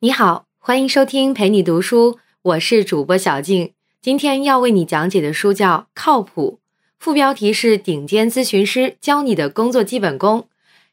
你好，欢迎收听陪你读书，我是主播小静。今天要为你讲解的书叫《靠谱》，副标题是“顶尖咨询师教你的工作基本功”。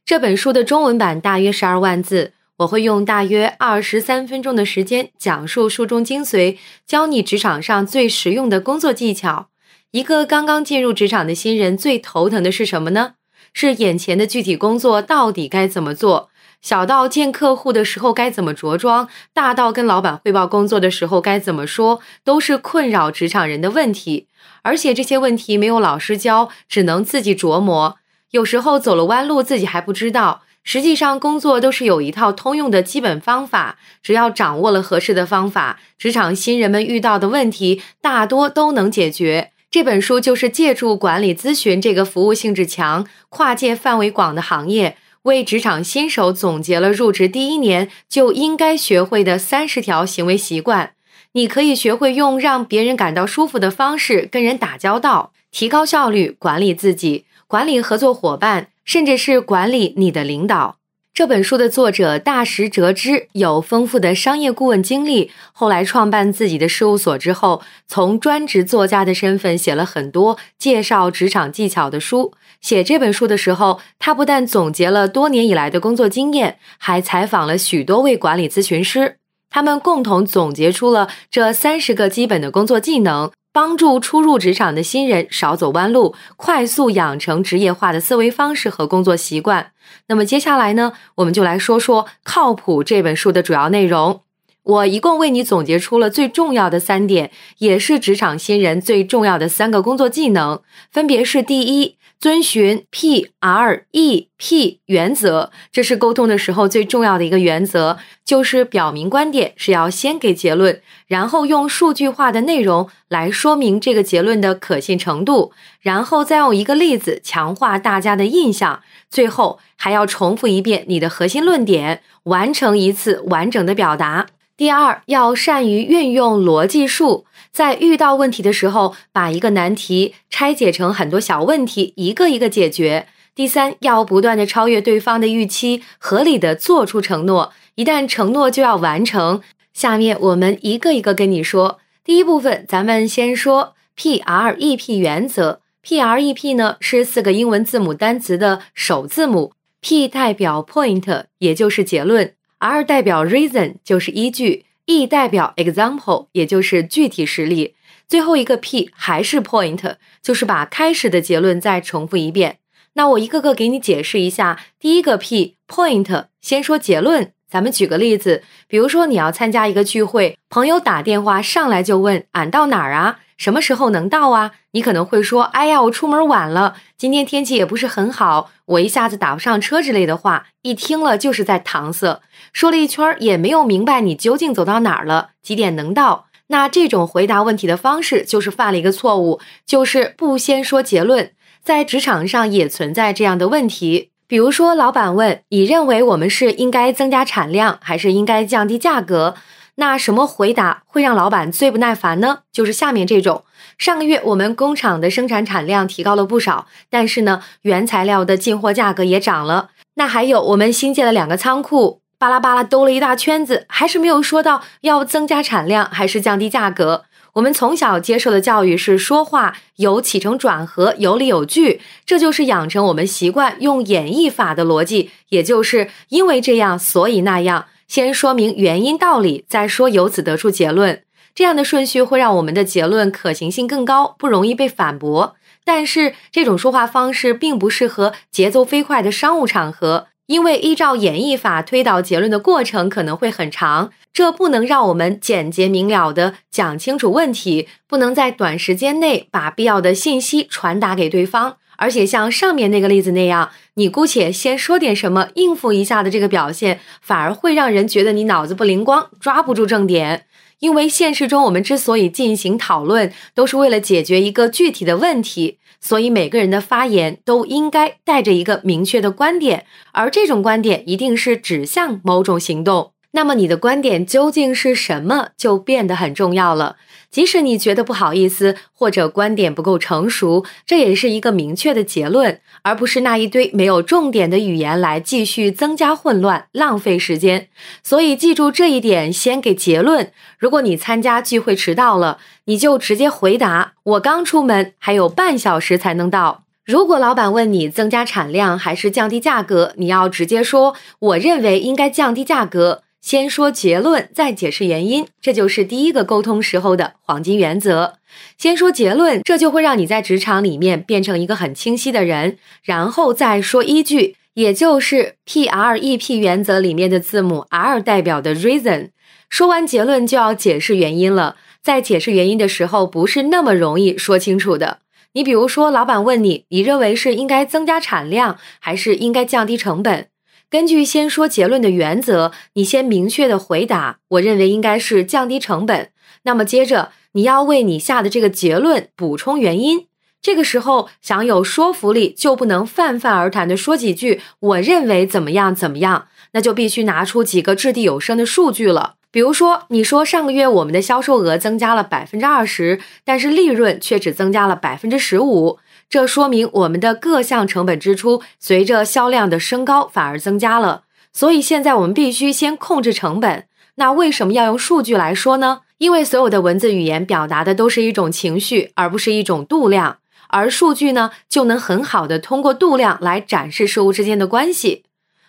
这本书的中文版大约十二万字，我会用大约二十三分钟的时间讲述书中精髓，教你职场上最实用的工作技巧。一个刚刚进入职场的新人最头疼的是什么呢？是眼前的具体工作到底该怎么做？小到见客户的时候该怎么着装，大到跟老板汇报工作的时候该怎么说，都是困扰职场人的问题。而且这些问题没有老师教，只能自己琢磨。有时候走了弯路，自己还不知道。实际上，工作都是有一套通用的基本方法，只要掌握了合适的方法，职场新人们遇到的问题大多都能解决。这本书就是借助管理咨询这个服务性质强、跨界范围广的行业。为职场新手总结了入职第一年就应该学会的三十条行为习惯，你可以学会用让别人感到舒服的方式跟人打交道，提高效率，管理自己，管理合作伙伴，甚至是管理你的领导。这本书的作者大石哲之有丰富的商业顾问经历，后来创办自己的事务所之后，从专职作家的身份写了很多介绍职场技巧的书。写这本书的时候，他不但总结了多年以来的工作经验，还采访了许多位管理咨询师，他们共同总结出了这三十个基本的工作技能。帮助初入职场的新人少走弯路，快速养成职业化的思维方式和工作习惯。那么接下来呢，我们就来说说《靠谱》这本书的主要内容。我一共为你总结出了最重要的三点，也是职场新人最重要的三个工作技能，分别是：第一，遵循 P R E P 原则，这是沟通的时候最重要的一个原则，就是表明观点是要先给结论，然后用数据化的内容来说明这个结论的可信程度，然后再用一个例子强化大家的印象，最后还要重复一遍你的核心论点，完成一次完整的表达。第二，要善于运用逻辑术，在遇到问题的时候，把一个难题拆解成很多小问题，一个一个解决。第三，要不断的超越对方的预期，合理的做出承诺，一旦承诺就要完成。下面我们一个一个跟你说。第一部分，咱们先说 P R E P 原则。P R E P 呢是四个英文字母单词的首字母，P 代表 point，也就是结论。R 代表 reason 就是依据，E 代表 example 也就是具体实例，最后一个 P 还是 point，就是把开始的结论再重复一遍。那我一个个给你解释一下。第一个 P point，先说结论。咱们举个例子，比如说你要参加一个聚会，朋友打电话上来就问俺到哪儿啊？什么时候能到啊？你可能会说：“哎呀，我出门晚了，今天天气也不是很好，我一下子打不上车之类的话。”一听了就是在搪塞，说了一圈也没有明白你究竟走到哪儿了，几点能到？那这种回答问题的方式就是犯了一个错误，就是不先说结论。在职场上也存在这样的问题，比如说老板问你认为我们是应该增加产量还是应该降低价格？那什么回答会让老板最不耐烦呢？就是下面这种：上个月我们工厂的生产产量提高了不少，但是呢，原材料的进货价格也涨了。那还有，我们新建了两个仓库，巴拉巴拉兜了一大圈子，还是没有说到要增加产量还是降低价格。我们从小接受的教育是说话有起承转合，有理有据，这就是养成我们习惯用演绎法的逻辑，也就是因为这样，所以那样。先说明原因道理，再说由此得出结论，这样的顺序会让我们的结论可行性更高，不容易被反驳。但是这种说话方式并不适合节奏飞快的商务场合，因为依照演绎法推导结论的过程可能会很长，这不能让我们简洁明了的讲清楚问题，不能在短时间内把必要的信息传达给对方。而且像上面那个例子那样，你姑且先说点什么应付一下的这个表现，反而会让人觉得你脑子不灵光，抓不住重点。因为现实中我们之所以进行讨论，都是为了解决一个具体的问题，所以每个人的发言都应该带着一个明确的观点，而这种观点一定是指向某种行动。那么你的观点究竟是什么，就变得很重要了。即使你觉得不好意思，或者观点不够成熟，这也是一个明确的结论，而不是那一堆没有重点的语言来继续增加混乱、浪费时间。所以记住这一点，先给结论。如果你参加聚会迟到了，你就直接回答：“我刚出门，还有半小时才能到。”如果老板问你增加产量还是降低价格，你要直接说：“我认为应该降低价格。”先说结论，再解释原因，这就是第一个沟通时候的黄金原则。先说结论，这就会让你在职场里面变成一个很清晰的人，然后再说依据，也就是 P R E P 原则里面的字母 R 代表的 reason。说完结论就要解释原因了，在解释原因的时候不是那么容易说清楚的。你比如说，老板问你，你认为是应该增加产量，还是应该降低成本？根据先说结论的原则，你先明确的回答，我认为应该是降低成本。那么接着你要为你下的这个结论补充原因。这个时候想有说服力，就不能泛泛而谈的说几句我认为怎么样怎么样，那就必须拿出几个掷地有声的数据了。比如说，你说上个月我们的销售额增加了百分之二十，但是利润却只增加了百分之十五。这说明我们的各项成本支出随着销量的升高反而增加了，所以现在我们必须先控制成本。那为什么要用数据来说呢？因为所有的文字语言表达的都是一种情绪，而不是一种度量，而数据呢就能很好的通过度量来展示事物之间的关系。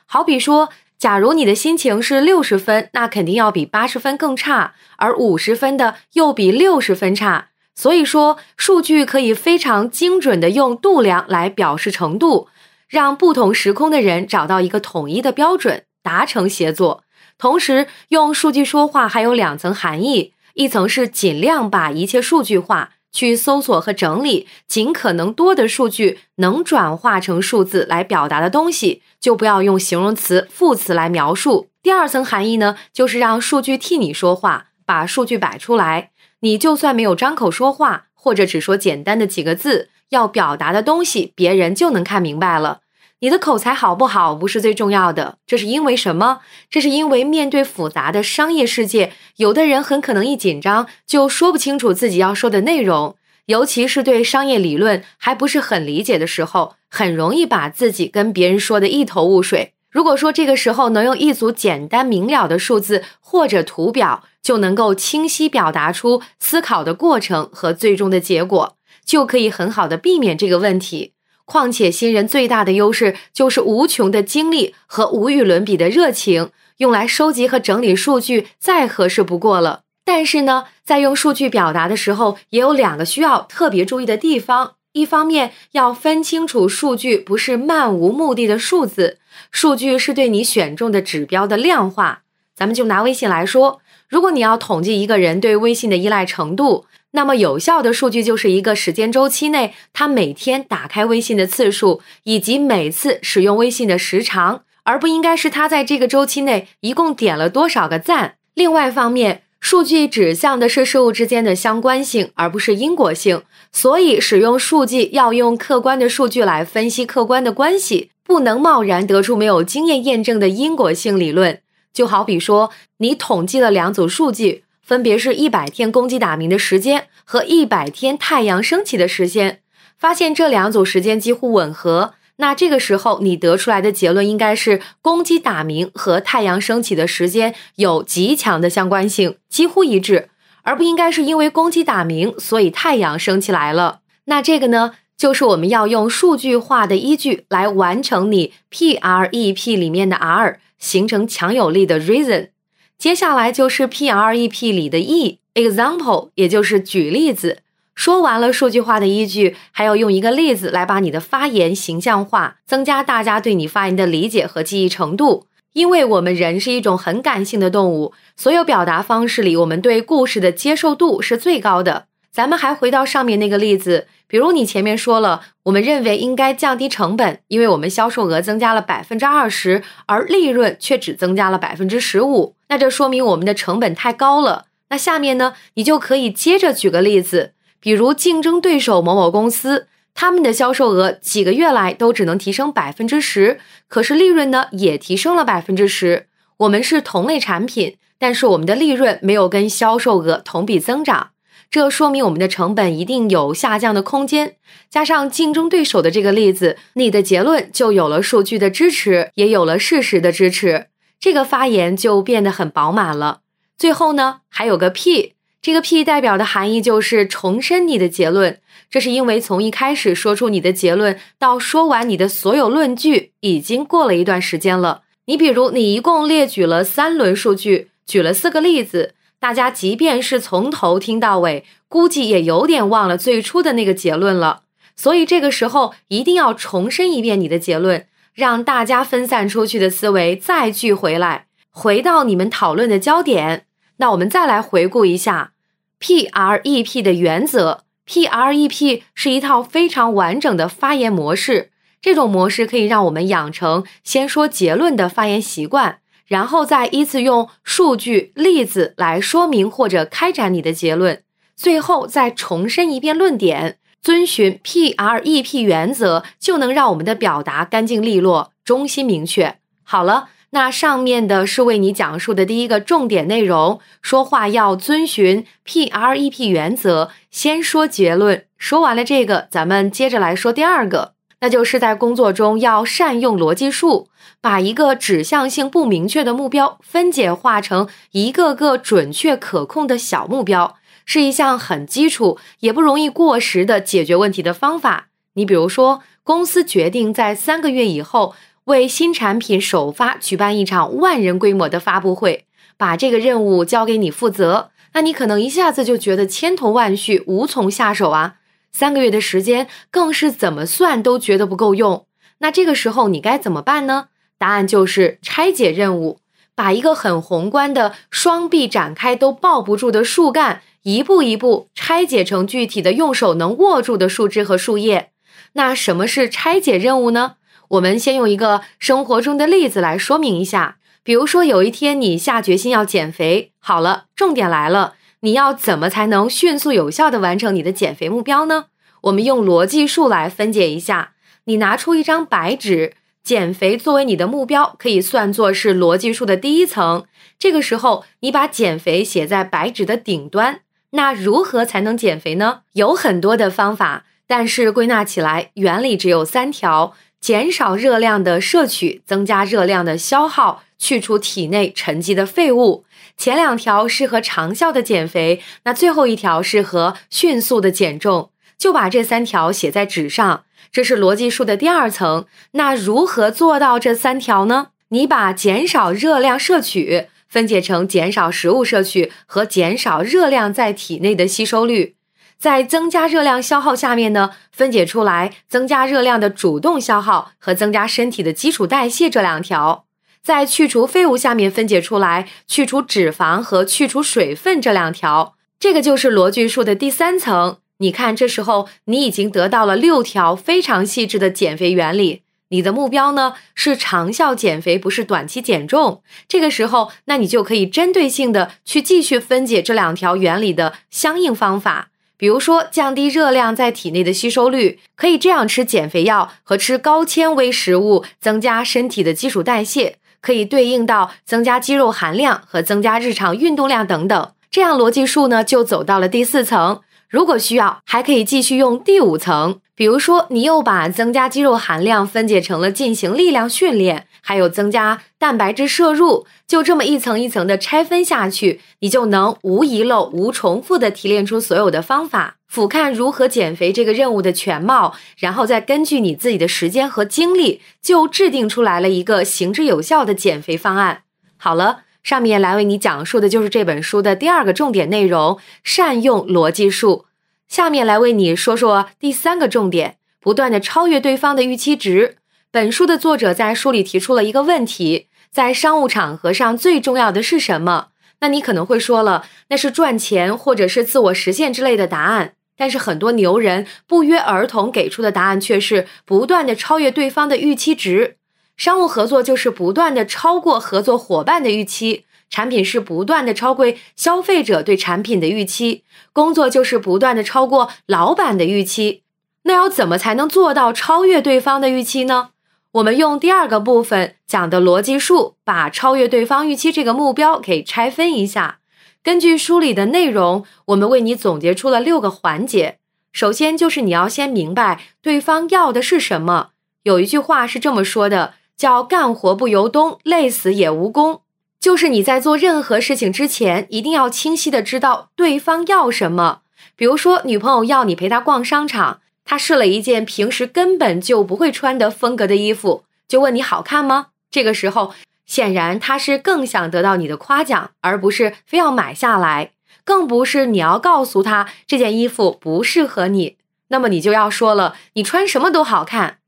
好比说，假如你的心情是六十分，那肯定要比八十分更差，而五十分的又比六十分差。所以说，数据可以非常精准的用度量来表示程度，让不同时空的人找到一个统一的标准，达成协作。同时，用数据说话还有两层含义：一层是尽量把一切数据化，去搜索和整理尽可能多的数据能转化成数字来表达的东西，就不要用形容词、副词来描述。第二层含义呢，就是让数据替你说话，把数据摆出来。你就算没有张口说话，或者只说简单的几个字，要表达的东西，别人就能看明白了。你的口才好不好不是最重要的，这是因为什么？这是因为面对复杂的商业世界，有的人很可能一紧张就说不清楚自己要说的内容，尤其是对商业理论还不是很理解的时候，很容易把自己跟别人说的一头雾水。如果说这个时候能用一组简单明了的数字或者图表，就能够清晰表达出思考的过程和最终的结果，就可以很好的避免这个问题。况且新人最大的优势就是无穷的精力和无与伦比的热情，用来收集和整理数据再合适不过了。但是呢，在用数据表达的时候，也有两个需要特别注意的地方。一方面要分清楚，数据不是漫无目的的数字，数据是对你选中的指标的量化。咱们就拿微信来说，如果你要统计一个人对微信的依赖程度，那么有效的数据就是一个时间周期内他每天打开微信的次数，以及每次使用微信的时长，而不应该是他在这个周期内一共点了多少个赞。另外方面，数据指向的是事物之间的相关性，而不是因果性。所以，使用数据要用客观的数据来分析客观的关系，不能贸然得出没有经验验证的因果性理论。就好比说，你统计了两组数据，分别是一百天公鸡打鸣的时间和一百天太阳升起的时间，发现这两组时间几乎吻合。那这个时候，你得出来的结论应该是公鸡打鸣和太阳升起的时间有极强的相关性，几乎一致，而不应该是因为公鸡打鸣，所以太阳升起来了。那这个呢，就是我们要用数据化的依据来完成你 P R E P 里面的 R，形成强有力的 reason。接下来就是 P R E P 里的 E，example，也就是举例子。说完了数据化的依据，还要用一个例子来把你的发言形象化，增加大家对你发言的理解和记忆程度。因为我们人是一种很感性的动物，所有表达方式里，我们对故事的接受度是最高的。咱们还回到上面那个例子，比如你前面说了，我们认为应该降低成本，因为我们销售额增加了百分之二十，而利润却只增加了百分之十五，那这说明我们的成本太高了。那下面呢，你就可以接着举个例子。比如竞争对手某某公司，他们的销售额几个月来都只能提升百分之十，可是利润呢也提升了百分之十。我们是同类产品，但是我们的利润没有跟销售额同比增长，这说明我们的成本一定有下降的空间。加上竞争对手的这个例子，你的结论就有了数据的支持，也有了事实的支持，这个发言就变得很饱满了。最后呢，还有个 P，这个 P 代表的含义就是重申你的结论。这是因为从一开始说出你的结论到说完你的所有论据，已经过了一段时间了。你比如，你一共列举了三轮数据，举了四个例子，大家即便是从头听到尾，估计也有点忘了最初的那个结论了。所以这个时候一定要重申一遍你的结论，让大家分散出去的思维再聚回来，回到你们讨论的焦点。那我们再来回顾一下 PREP 的原则。PREP 是一套非常完整的发言模式。这种模式可以让我们养成先说结论的发言习惯，然后再依次用数据、例子来说明或者开展你的结论，最后再重申一遍论点。遵循 PREP 原则，就能让我们的表达干净利落、中心明确。好了，那上面的是为你讲述的第一个重点内容，说话要遵循 PREP 原则，先说结论。说完了这个，咱们接着来说第二个。那就是在工作中要善用逻辑树，把一个指向性不明确的目标分解化成一个个准确可控的小目标，是一项很基础也不容易过时的解决问题的方法。你比如说，公司决定在三个月以后为新产品首发举办一场万人规模的发布会，把这个任务交给你负责，那你可能一下子就觉得千头万绪，无从下手啊。三个月的时间，更是怎么算都觉得不够用。那这个时候你该怎么办呢？答案就是拆解任务，把一个很宏观的、双臂展开都抱不住的树干，一步一步拆解成具体的、用手能握住的树枝和树叶。那什么是拆解任务呢？我们先用一个生活中的例子来说明一下。比如说，有一天你下决心要减肥，好了，重点来了。你要怎么才能迅速有效的完成你的减肥目标呢？我们用逻辑树来分解一下。你拿出一张白纸，减肥作为你的目标，可以算作是逻辑树的第一层。这个时候，你把减肥写在白纸的顶端。那如何才能减肥呢？有很多的方法，但是归纳起来，原理只有三条：减少热量的摄取，增加热量的消耗，去除体内沉积的废物。前两条适合长效的减肥，那最后一条适合迅速的减重。就把这三条写在纸上，这是逻辑树的第二层。那如何做到这三条呢？你把减少热量摄取分解成减少食物摄取和减少热量在体内的吸收率，在增加热量消耗下面呢，分解出来增加热量的主动消耗和增加身体的基础代谢这两条。在去除废物下面分解出来，去除脂肪和去除水分这两条，这个就是逻辑树的第三层。你看，这时候你已经得到了六条非常细致的减肥原理。你的目标呢是长效减肥，不是短期减重。这个时候，那你就可以针对性的去继续分解这两条原理的相应方法。比如说，降低热量在体内的吸收率，可以这样吃减肥药和吃高纤维食物，增加身体的基础代谢。可以对应到增加肌肉含量和增加日常运动量等等，这样逻辑树呢就走到了第四层。如果需要，还可以继续用第五层。比如说，你又把增加肌肉含量分解成了进行力量训练，还有增加蛋白质摄入，就这么一层一层的拆分下去，你就能无遗漏、无重复的提炼出所有的方法，俯瞰如何减肥这个任务的全貌，然后再根据你自己的时间和精力，就制定出来了一个行之有效的减肥方案。好了，上面来为你讲述的就是这本书的第二个重点内容：善用逻辑术。下面来为你说说第三个重点：不断的超越对方的预期值。本书的作者在书里提出了一个问题：在商务场合上最重要的是什么？那你可能会说了，那是赚钱或者是自我实现之类的答案。但是很多牛人不约而同给出的答案却是不断的超越对方的预期值。商务合作就是不断的超过合作伙伴的预期。产品是不断的超过消费者对产品的预期，工作就是不断的超过老板的预期。那要怎么才能做到超越对方的预期呢？我们用第二个部分讲的逻辑树，把超越对方预期这个目标给拆分一下。根据书里的内容，我们为你总结出了六个环节。首先就是你要先明白对方要的是什么。有一句话是这么说的，叫“干活不由东，累死也无功”。就是你在做任何事情之前，一定要清晰的知道对方要什么。比如说，女朋友要你陪她逛商场，她试了一件平时根本就不会穿的风格的衣服，就问你好看吗？这个时候，显然她是更想得到你的夸奖，而不是非要买下来。更不是你要告诉他这件衣服不适合你，那么你就要说了，你穿什么都好看。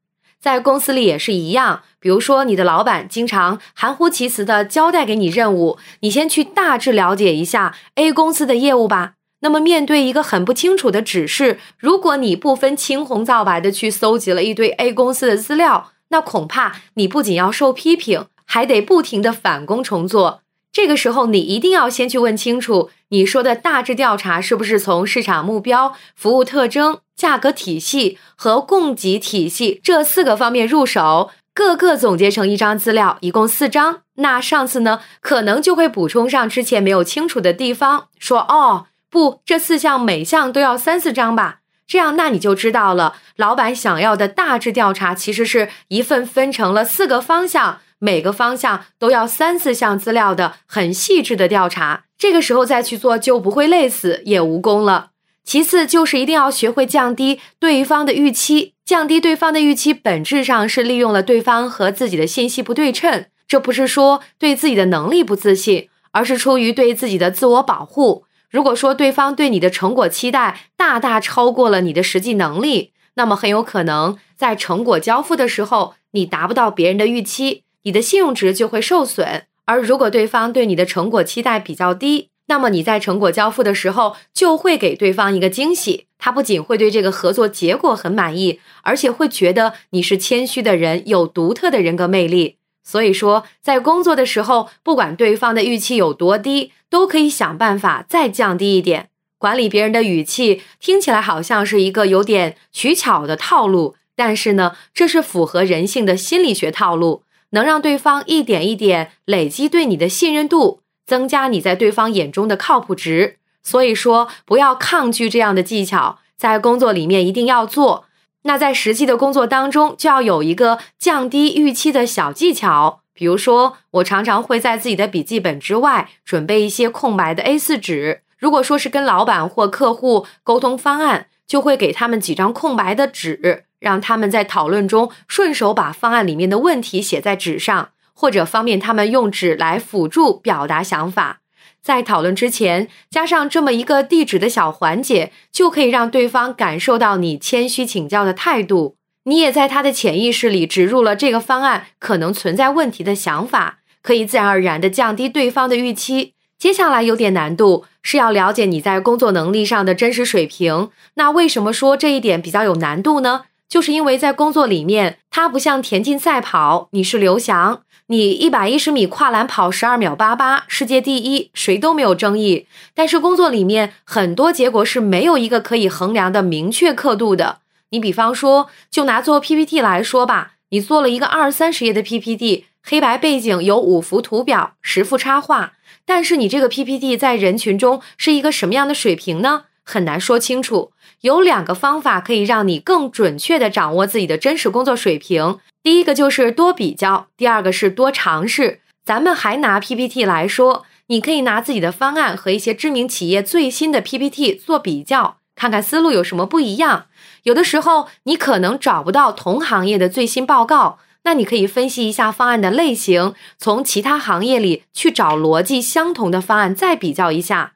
在公司里也是一样，比如说你的老板经常含糊其辞的交代给你任务，你先去大致了解一下 A 公司的业务吧。那么面对一个很不清楚的指示，如果你不分青红皂白的去搜集了一堆 A 公司的资料，那恐怕你不仅要受批评，还得不停的返工重做。这个时候，你一定要先去问清楚，你说的大致调查是不是从市场目标、服务特征、价格体系和供给体系这四个方面入手，各个总结成一张资料，一共四张。那上次呢，可能就会补充上之前没有清楚的地方，说哦，不，这四项每项都要三四张吧？这样，那你就知道了，老板想要的大致调查其实是一份分成了四个方向。每个方向都要三四项资料的很细致的调查，这个时候再去做就不会累死也无功了。其次就是一定要学会降低对方的预期，降低对方的预期本质上是利用了对方和自己的信息不对称。这不是说对自己的能力不自信，而是出于对自己的自我保护。如果说对方对你的成果期待大大超过了你的实际能力，那么很有可能在成果交付的时候你达不到别人的预期。你的信用值就会受损，而如果对方对你的成果期待比较低，那么你在成果交付的时候就会给对方一个惊喜。他不仅会对这个合作结果很满意，而且会觉得你是谦虚的人，有独特的人格魅力。所以说，在工作的时候，不管对方的预期有多低，都可以想办法再降低一点。管理别人的语气，听起来好像是一个有点取巧的套路，但是呢，这是符合人性的心理学套路。能让对方一点一点累积对你的信任度，增加你在对方眼中的靠谱值。所以说，不要抗拒这样的技巧，在工作里面一定要做。那在实际的工作当中，就要有一个降低预期的小技巧。比如说，我常常会在自己的笔记本之外准备一些空白的 A4 纸。如果说是跟老板或客户沟通方案，就会给他们几张空白的纸。让他们在讨论中顺手把方案里面的问题写在纸上，或者方便他们用纸来辅助表达想法。在讨论之前加上这么一个递纸的小环节，就可以让对方感受到你谦虚请教的态度。你也在他的潜意识里植入了这个方案可能存在问题的想法，可以自然而然的降低对方的预期。接下来有点难度，是要了解你在工作能力上的真实水平。那为什么说这一点比较有难度呢？就是因为在工作里面，它不像田径赛跑，你是刘翔，你一百一十米跨栏跑十二秒八八，世界第一，谁都没有争议。但是工作里面很多结果是没有一个可以衡量的明确刻度的。你比方说，就拿做 PPT 来说吧，你做了一个二三十页的 PPT，黑白背景有五幅图表，十幅插画，但是你这个 PPT 在人群中是一个什么样的水平呢？很难说清楚。有两个方法可以让你更准确的掌握自己的真实工作水平。第一个就是多比较，第二个是多尝试。咱们还拿 PPT 来说，你可以拿自己的方案和一些知名企业最新的 PPT 做比较，看看思路有什么不一样。有的时候你可能找不到同行业的最新报告，那你可以分析一下方案的类型，从其他行业里去找逻辑相同的方案，再比较一下。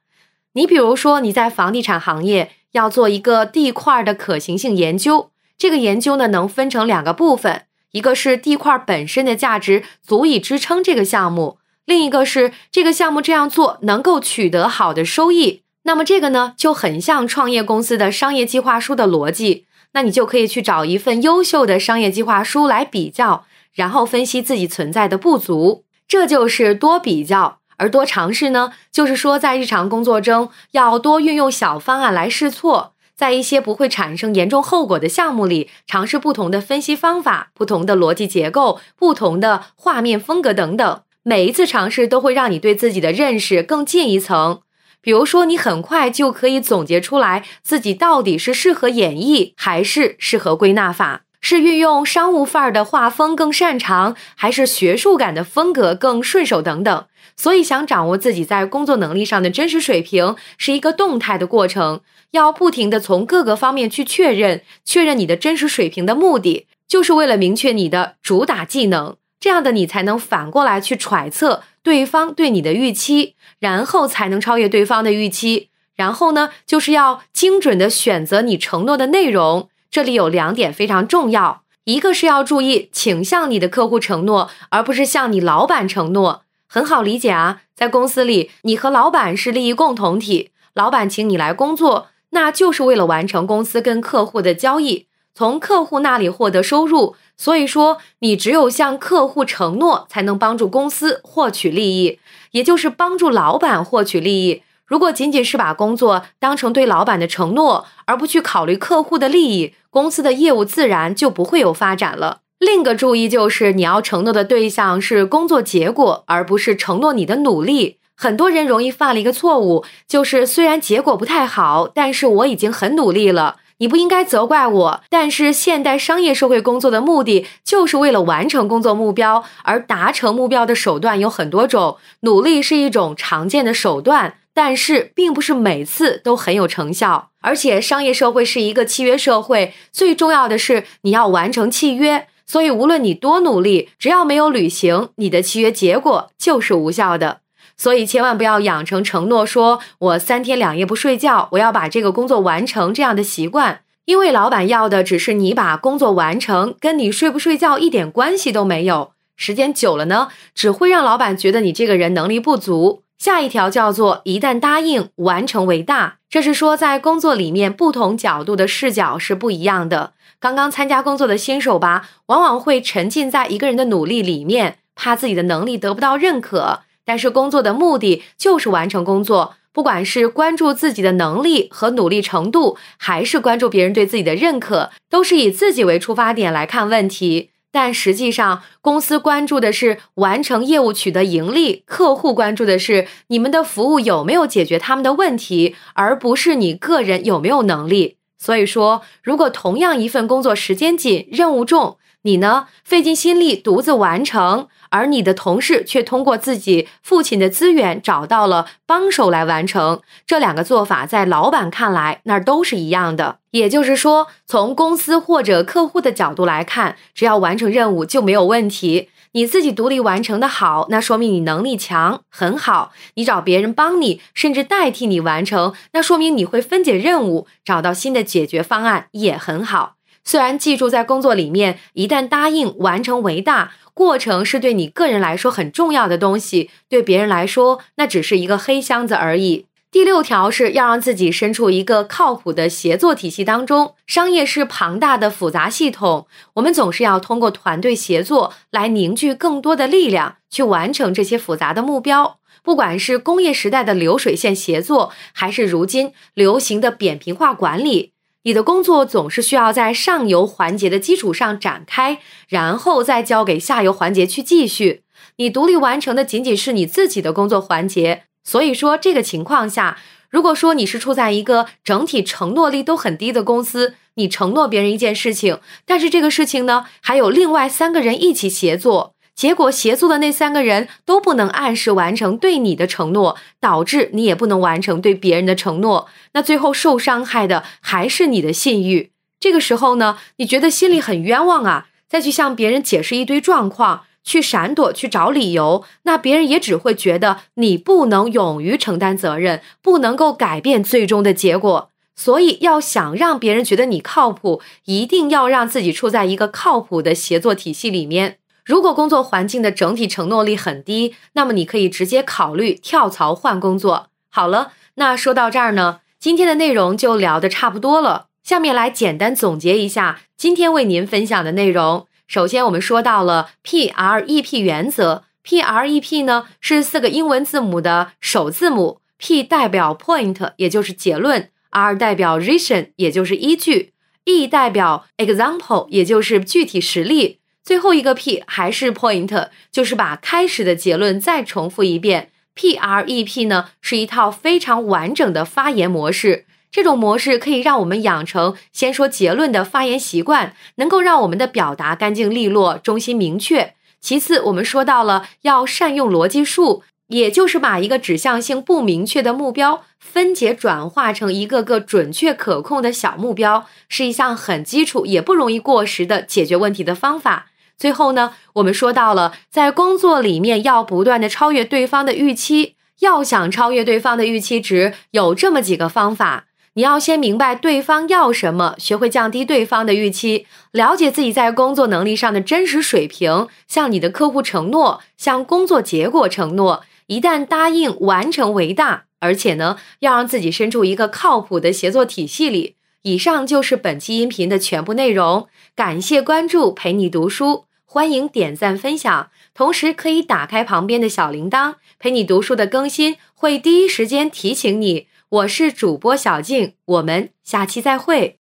你比如说你在房地产行业要做一个地块的可行性研究，这个研究呢能分成两个部分，一个是地块本身的价值足以支撑这个项目，另一个是这个项目这样做能够取得好的收益。那么这个呢就很像创业公司的商业计划书的逻辑，那你就可以去找一份优秀的商业计划书来比较，然后分析自己存在的不足，这就是多比较。而多尝试呢，就是说在日常工作中要多运用小方案来试错。在一些不会产生严重后果的项目里，尝试不同的分析方法、不同的逻辑结构、不同的画面风格等等。每一次尝试都会让你对自己的认识更进一层。比如说，你很快就可以总结出来自己到底是适合演绎还是适合归纳法。是运用商务范儿的画风更擅长，还是学术感的风格更顺手等等。所以，想掌握自己在工作能力上的真实水平，是一个动态的过程，要不停的从各个方面去确认。确认你的真实水平的目的，就是为了明确你的主打技能，这样的你才能反过来去揣测对方对你的预期，然后才能超越对方的预期。然后呢，就是要精准的选择你承诺的内容。这里有两点非常重要，一个是要注意，请向你的客户承诺，而不是向你老板承诺。很好理解啊，在公司里，你和老板是利益共同体，老板请你来工作，那就是为了完成公司跟客户的交易，从客户那里获得收入。所以说，你只有向客户承诺，才能帮助公司获取利益，也就是帮助老板获取利益。如果仅仅是把工作当成对老板的承诺，而不去考虑客户的利益，公司的业务自然就不会有发展了。另一个注意就是，你要承诺的对象是工作结果，而不是承诺你的努力。很多人容易犯了一个错误，就是虽然结果不太好，但是我已经很努力了，你不应该责怪我。但是现代商业社会工作的目的就是为了完成工作目标，而达成目标的手段有很多种，努力是一种常见的手段。但是并不是每次都很有成效，而且商业社会是一个契约社会，最重要的是你要完成契约。所以无论你多努力，只要没有履行，你的契约结果就是无效的。所以千万不要养成承诺，说我三天两夜不睡觉，我要把这个工作完成这样的习惯，因为老板要的只是你把工作完成，跟你睡不睡觉一点关系都没有。时间久了呢，只会让老板觉得你这个人能力不足。下一条叫做“一旦答应，完成为大”，这是说在工作里面不同角度的视角是不一样的。刚刚参加工作的新手吧，往往会沉浸在一个人的努力里面，怕自己的能力得不到认可。但是工作的目的就是完成工作，不管是关注自己的能力和努力程度，还是关注别人对自己的认可，都是以自己为出发点来看问题。但实际上，公司关注的是完成业务、取得盈利；客户关注的是你们的服务有没有解决他们的问题，而不是你个人有没有能力。所以说，如果同样一份工作时间紧、任务重，你呢费尽心力独自完成。而你的同事却通过自己父亲的资源找到了帮手来完成，这两个做法在老板看来那都是一样的。也就是说，从公司或者客户的角度来看，只要完成任务就没有问题。你自己独立完成的好，那说明你能力强，很好。你找别人帮你，甚至代替你完成，那说明你会分解任务，找到新的解决方案也很好。虽然记住，在工作里面，一旦答应完成为大。过程是对你个人来说很重要的东西，对别人来说那只是一个黑箱子而已。第六条是要让自己身处一个靠谱的协作体系当中。商业是庞大的复杂系统，我们总是要通过团队协作来凝聚更多的力量，去完成这些复杂的目标。不管是工业时代的流水线协作，还是如今流行的扁平化管理。你的工作总是需要在上游环节的基础上展开，然后再交给下游环节去继续。你独立完成的仅仅是你自己的工作环节。所以说，这个情况下，如果说你是处在一个整体承诺力都很低的公司，你承诺别人一件事情，但是这个事情呢，还有另外三个人一起协作。结果协作的那三个人都不能按时完成对你的承诺，导致你也不能完成对别人的承诺。那最后受伤害的还是你的信誉。这个时候呢，你觉得心里很冤枉啊，再去向别人解释一堆状况，去闪躲，去找理由，那别人也只会觉得你不能勇于承担责任，不能够改变最终的结果。所以，要想让别人觉得你靠谱，一定要让自己处在一个靠谱的协作体系里面。如果工作环境的整体承诺力很低，那么你可以直接考虑跳槽换工作。好了，那说到这儿呢，今天的内容就聊得差不多了。下面来简单总结一下今天为您分享的内容。首先，我们说到了 PREP 原则，PREP 呢是四个英文字母的首字母，P 代表 point，也就是结论，R 代表 reason，也就是依据。；E 代表 example，也就是具体实例。最后一个 P 还是 point，就是把开始的结论再重复一遍。PREP 呢是一套非常完整的发言模式，这种模式可以让我们养成先说结论的发言习惯，能够让我们的表达干净利落、中心明确。其次，我们说到了要善用逻辑树，也就是把一个指向性不明确的目标分解转化成一个个准确可控的小目标，是一项很基础也不容易过时的解决问题的方法。最后呢，我们说到了在工作里面要不断的超越对方的预期，要想超越对方的预期值，有这么几个方法。你要先明白对方要什么，学会降低对方的预期，了解自己在工作能力上的真实水平，向你的客户承诺，向工作结果承诺，一旦答应完成为大，而且呢，要让自己身处一个靠谱的协作体系里。以上就是本期音频的全部内容，感谢关注，陪你读书，欢迎点赞分享，同时可以打开旁边的小铃铛，陪你读书的更新会第一时间提醒你。我是主播小静，我们下期再会。